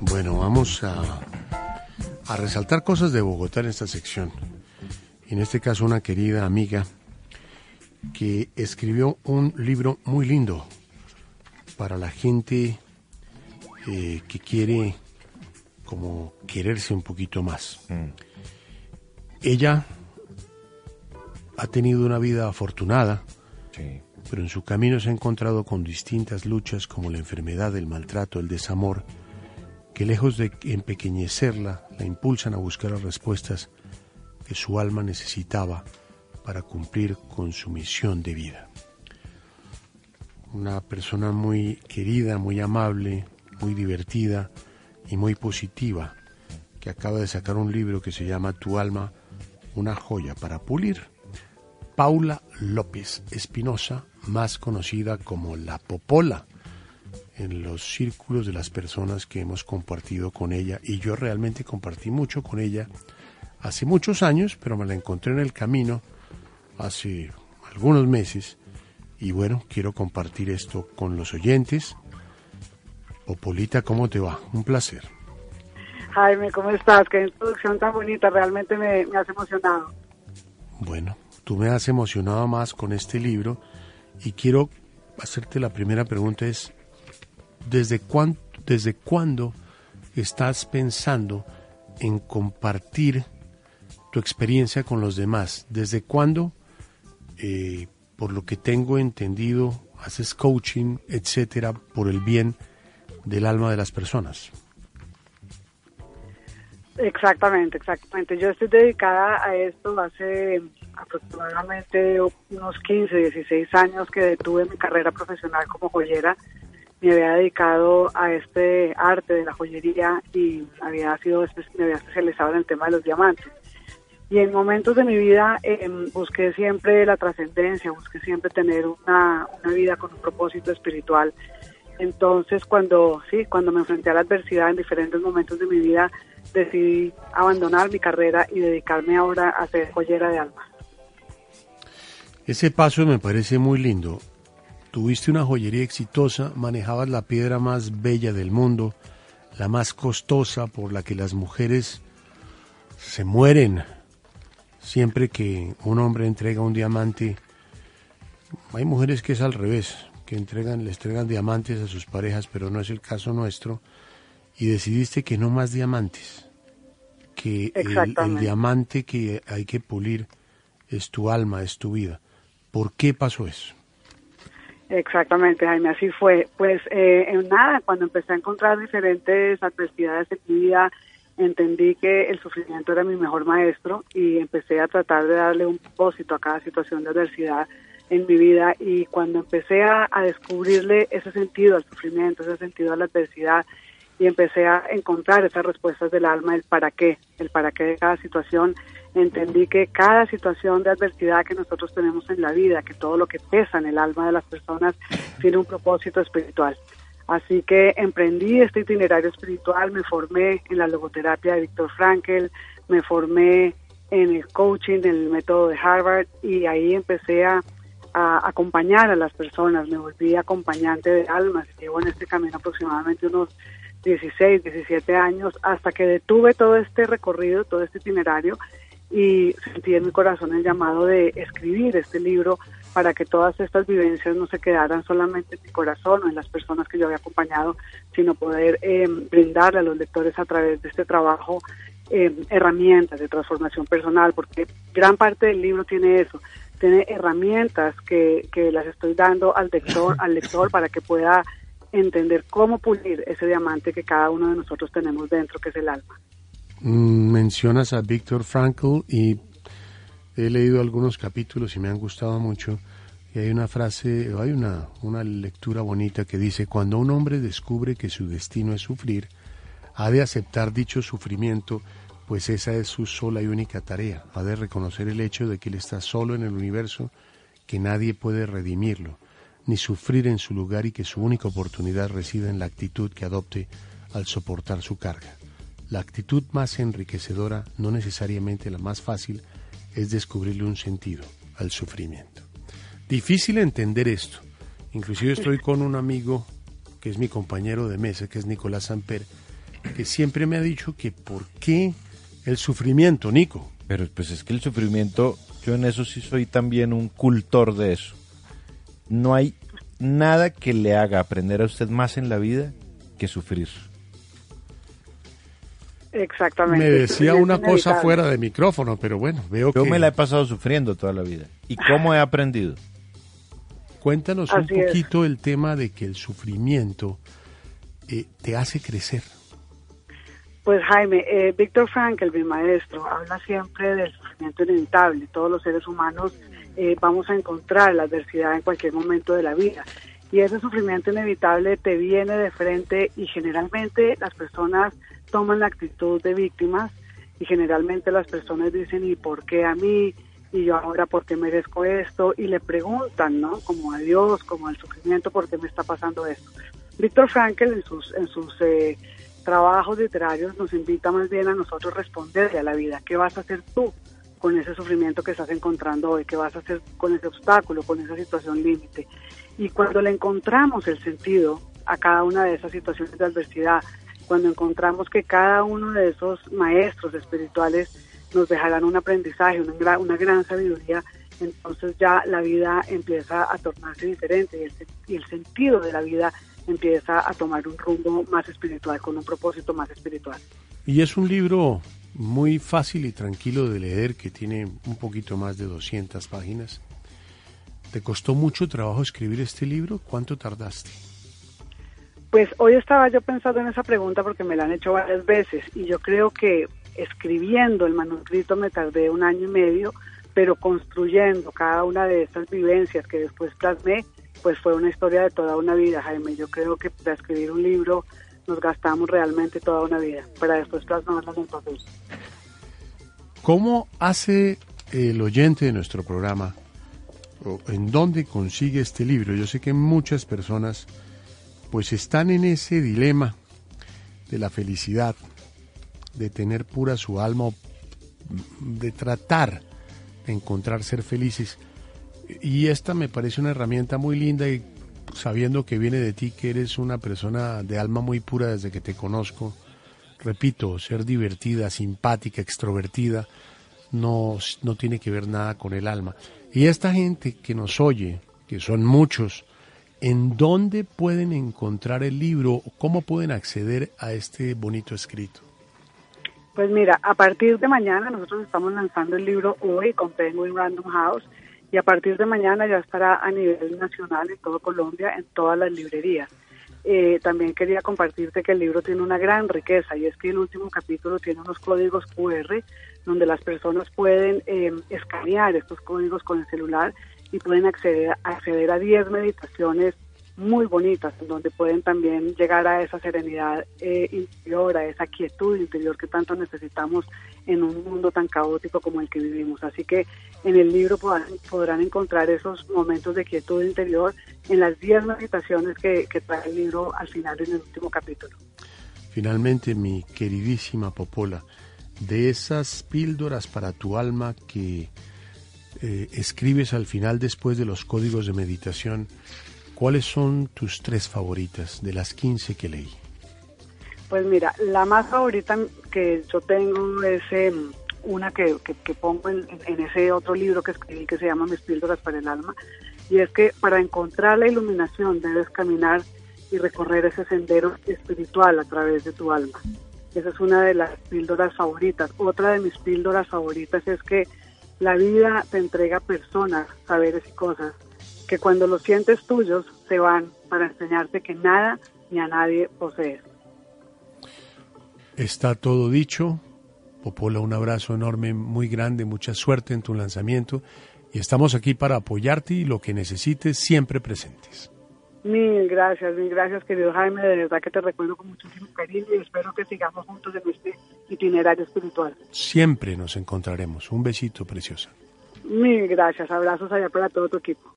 Bueno, vamos a, a resaltar cosas de Bogotá en esta sección. En este caso, una querida amiga que escribió un libro muy lindo para la gente eh, que quiere como quererse un poquito más. Mm. Ella ha tenido una vida afortunada, Sí. Pero en su camino se ha encontrado con distintas luchas como la enfermedad, el maltrato, el desamor, que lejos de empequeñecerla, la impulsan a buscar las respuestas que su alma necesitaba para cumplir con su misión de vida. Una persona muy querida, muy amable, muy divertida y muy positiva, que acaba de sacar un libro que se llama Tu alma, una joya para pulir. Paula López Espinosa, más conocida como La Popola, en los círculos de las personas que hemos compartido con ella, y yo realmente compartí mucho con ella hace muchos años, pero me la encontré en el camino hace algunos meses, y bueno, quiero compartir esto con los oyentes. Popolita, ¿cómo te va? Un placer. Jaime, ¿cómo estás? Qué introducción tan bonita, realmente me, me has emocionado. Bueno, tú me has emocionado más con este libro y quiero hacerte la primera pregunta es, ¿desde, cuán- desde cuándo estás pensando en compartir tu experiencia con los demás? ¿Desde cuándo, eh, por lo que tengo entendido, haces coaching, etcétera, por el bien del alma de las personas? Exactamente, exactamente. Yo estoy dedicada a esto hace aproximadamente unos 15, 16 años que detuve mi carrera profesional como joyera. Me había dedicado a este arte de la joyería y había sido me había especializado en el tema de los diamantes. Y en momentos de mi vida eh, busqué siempre la trascendencia, busqué siempre tener una, una vida con un propósito espiritual. Entonces, cuando sí, cuando me enfrenté a la adversidad en diferentes momentos de mi vida, decidí abandonar mi carrera y dedicarme ahora a ser joyera de alma. Ese paso me parece muy lindo. Tuviste una joyería exitosa, manejabas la piedra más bella del mundo, la más costosa por la que las mujeres se mueren. Siempre que un hombre entrega un diamante, hay mujeres que es al revés, que entregan, les entregan diamantes a sus parejas, pero no es el caso nuestro. Y decidiste que no más diamantes, que el, el diamante que hay que pulir es tu alma, es tu vida. ¿Por qué pasó eso? Exactamente, Jaime, así fue. Pues eh, en nada, cuando empecé a encontrar diferentes adversidades en mi vida, entendí que el sufrimiento era mi mejor maestro y empecé a tratar de darle un propósito a cada situación de adversidad en mi vida y cuando empecé a, a descubrirle ese sentido al sufrimiento, ese sentido a la adversidad y empecé a encontrar esas respuestas del alma, el para qué, el para qué de cada situación, entendí que cada situación de adversidad que nosotros tenemos en la vida, que todo lo que pesa en el alma de las personas tiene un propósito espiritual. Así que emprendí este itinerario espiritual, me formé en la logoterapia de Víctor Frankel, me formé en el coaching, en el método de Harvard y ahí empecé a, a acompañar a las personas, me volví acompañante de almas, llevo en este camino aproximadamente unos 16, 17 años, hasta que detuve todo este recorrido, todo este itinerario y sentí en mi corazón el llamado de escribir este libro para que todas estas vivencias no se quedaran solamente en mi corazón o en las personas que yo había acompañado, sino poder eh, brindarle a los lectores a través de este trabajo eh, herramientas de transformación personal, porque gran parte del libro tiene eso, tiene herramientas que, que las estoy dando al lector, al lector para que pueda entender cómo pulir ese diamante que cada uno de nosotros tenemos dentro, que es el alma. Mm, Mencionas a Víctor Frankl y he leído algunos capítulos y me han gustado mucho. Y hay una frase, hay una, una lectura bonita que dice, cuando un hombre descubre que su destino es sufrir, ha de aceptar dicho sufrimiento, pues esa es su sola y única tarea. Ha de reconocer el hecho de que él está solo en el universo, que nadie puede redimirlo, ni sufrir en su lugar y que su única oportunidad reside en la actitud que adopte al soportar su carga. La actitud más enriquecedora, no necesariamente la más fácil, es descubrirle un sentido al sufrimiento. Difícil entender esto Inclusive estoy con un amigo que es mi compañero de mesa, que es Nicolás Samper, que siempre me ha dicho que por qué el sufrimiento, Nico. Pero pues es que el sufrimiento, yo en eso sí soy también un cultor de eso. No hay nada que le haga aprender a usted más en la vida que sufrir. Exactamente. Me decía una cosa fuera de micrófono, pero bueno, veo Yo que... me la he pasado sufriendo toda la vida. ¿Y cómo he aprendido? Cuéntanos un es. poquito el tema de que el sufrimiento eh, te hace crecer. Pues Jaime, eh, Víctor Frankl, mi maestro, habla siempre del sufrimiento inevitable. Todos los seres humanos eh, vamos a encontrar la adversidad en cualquier momento de la vida. Y ese sufrimiento inevitable te viene de frente y generalmente las personas toman la actitud de víctimas y generalmente las personas dicen, ¿y por qué a mí? Y yo ahora, ¿por qué merezco esto? Y le preguntan, ¿no? Como a Dios, como al sufrimiento, ¿por qué me está pasando esto? Víctor Frankl en sus, en sus eh, trabajos literarios nos invita más bien a nosotros responderle a la vida. ¿Qué vas a hacer tú con ese sufrimiento que estás encontrando hoy? ¿Qué vas a hacer con ese obstáculo, con esa situación límite? Y cuando le encontramos el sentido a cada una de esas situaciones de adversidad, cuando encontramos que cada uno de esos maestros espirituales nos dejarán un aprendizaje, una, gran- sabiduría, entonces ya la vida empieza a tornarse diferente y el, y el sentido de la vida empieza a tomar un rumbo más espiritual, con un propósito más espiritual. Y es un libro muy fácil y tranquilo de leer que tiene un poquito más de 200 páginas. ¿Te costó mucho trabajo escribir este libro? ¿Cuánto tardaste? Pues hoy estaba yo pensando en esa pregunta porque me la han hecho varias veces y yo creo que escribiendo el manuscrito me tardé un año y medio, pero construyendo cada una de estas vivencias que después plasmé, pues fue una historia de toda una vida, Jaime. Yo creo que para escribir un libro nos gastamos realmente toda una vida para después plasmarlas en papel. ¿Cómo hace el oyente de nuestro programa? ¿O ¿En dónde consigue este libro? Yo sé que muchas personas pues están en ese dilema de la felicidad, de tener pura su alma, de tratar de encontrar ser felices. Y esta me parece una herramienta muy linda y sabiendo que viene de ti, que eres una persona de alma muy pura desde que te conozco, repito, ser divertida, simpática, extrovertida, no, no tiene que ver nada con el alma. Y esta gente que nos oye, que son muchos, ¿en dónde pueden encontrar el libro? ¿Cómo pueden acceder a este bonito escrito? Pues mira, a partir de mañana nosotros estamos lanzando el libro hoy con Penguin Random House y a partir de mañana ya estará a nivel nacional en todo Colombia, en todas las librerías. Eh, también quería compartirte que el libro tiene una gran riqueza y es que el último capítulo tiene unos códigos QR donde las personas pueden eh, escanear estos códigos con el celular y pueden acceder, acceder a 10 meditaciones muy bonitas, donde pueden también llegar a esa serenidad eh, interior, a esa quietud interior que tanto necesitamos en un mundo tan caótico como el que vivimos. Así que en el libro podrán, encontrar esos momentos de quietud interior en las 10 meditaciones que, que trae el libro al final en el último capítulo. Finalmente, mi queridísima Popola, de esas píldoras para tu alma que eh, escribes al final después de los códigos de meditación, ¿cuáles son tus tres favoritas de las 15 que leí? Pues mira, la más favorita que yo tengo es eh, una que, que, pongo en, en, ese otro libro que escribí que se llama Mis píldoras para el alma, y es que para encontrar la iluminación debes caminar y recorrer ese sendero espiritual a través de tu alma. Esa es una de las píldoras favoritas. Otra de mis píldoras favoritas es que la vida te entrega personas, saberes y cosas que cuando los sientes tuyos se van para enseñarte que nada ni a nadie posees. Está todo dicho. Popola, un abrazo enorme, muy grande, mucha suerte en tu lanzamiento y estamos aquí para apoyarte y lo que necesites siempre presentes. Mil gracias, mil gracias querido Jaime, de verdad que te recuerdo con muchísimo cariño y espero que sigamos juntos en este itinerario espiritual. Siempre nos encontraremos. Un besito preciosa. Mil gracias, abrazos allá para todo tu equipo.